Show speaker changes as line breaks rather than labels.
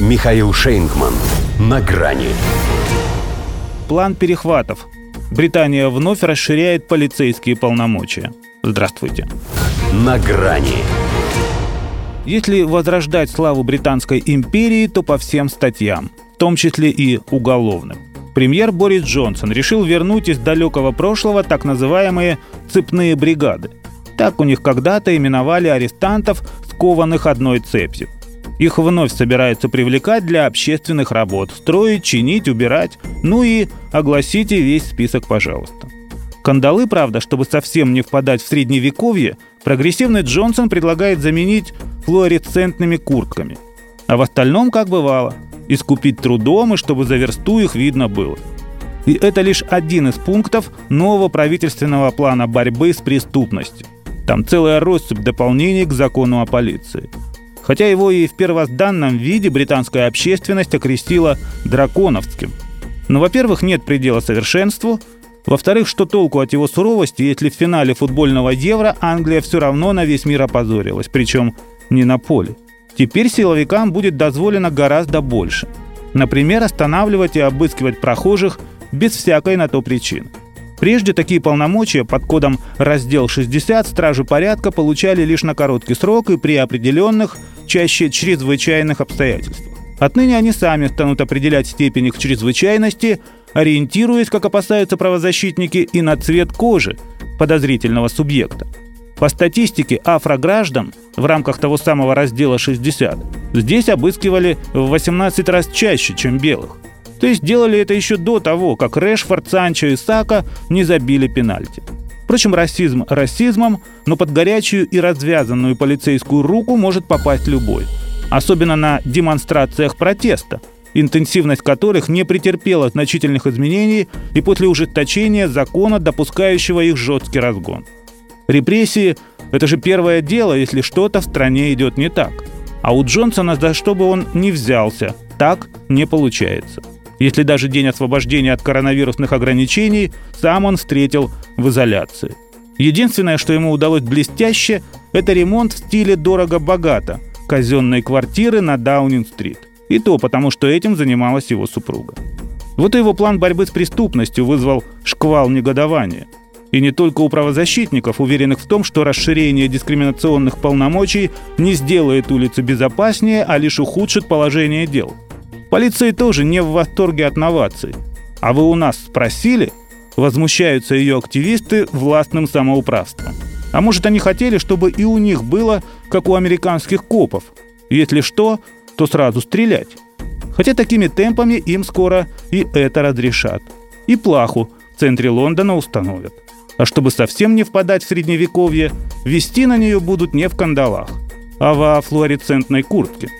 Михаил Шейнгман. На грани.
План перехватов. Британия вновь расширяет полицейские полномочия. Здравствуйте.
На грани.
Если возрождать славу Британской империи, то по всем статьям, в том числе и уголовным. Премьер Борис Джонсон решил вернуть из далекого прошлого так называемые «цепные бригады». Так у них когда-то именовали арестантов, скованных одной цепью. Их вновь собираются привлекать для общественных работ, строить, чинить, убирать, ну и огласите весь список, пожалуйста. Кандалы, правда, чтобы совсем не впадать в средневековье, прогрессивный Джонсон предлагает заменить флуоресцентными куртками. А в остальном, как бывало, искупить трудом и чтобы за версту их видно было. И это лишь один из пунктов нового правительственного плана борьбы с преступностью. Там целая россыпь дополнений к закону о полиции – хотя его и в первозданном виде британская общественность окрестила драконовским. Но, во-первых, нет предела совершенству, во-вторых, что толку от его суровости, если в финале футбольного Евро Англия все равно на весь мир опозорилась, причем не на поле. Теперь силовикам будет дозволено гораздо больше. Например, останавливать и обыскивать прохожих без всякой на то причины. Прежде такие полномочия под кодом «Раздел 60» стражи порядка получали лишь на короткий срок и при определенных, чаще чрезвычайных обстоятельствах. Отныне они сами станут определять степень их чрезвычайности, ориентируясь, как опасаются правозащитники, и на цвет кожи подозрительного субъекта. По статистике афрограждан в рамках того самого раздела 60 здесь обыскивали в 18 раз чаще, чем белых. То есть делали это еще до того, как Решфорд, Санчо и Сака не забили пенальти. Впрочем, расизм расизмом, но под горячую и развязанную полицейскую руку может попасть любой. Особенно на демонстрациях протеста, интенсивность которых не претерпела значительных изменений и после ужесточения закона, допускающего их жесткий разгон. Репрессии – это же первое дело, если что-то в стране идет не так. А у Джонсона за что бы он ни взялся, так не получается если даже день освобождения от коронавирусных ограничений сам он встретил в изоляции. Единственное, что ему удалось блестяще, это ремонт в стиле «дорого-богато» казенной квартиры на Даунинг-стрит. И то потому, что этим занималась его супруга. Вот и его план борьбы с преступностью вызвал шквал негодования. И не только у правозащитников, уверенных в том, что расширение дискриминационных полномочий не сделает улицы безопаснее, а лишь ухудшит положение дел – Полиция тоже не в восторге от новаций. А вы у нас спросили? Возмущаются ее активисты властным самоуправством. А может, они хотели, чтобы и у них было, как у американских копов. Если что, то сразу стрелять. Хотя такими темпами им скоро и это разрешат. И плаху в центре Лондона установят. А чтобы совсем не впадать в средневековье, вести на нее будут не в кандалах, а во флуоресцентной куртке –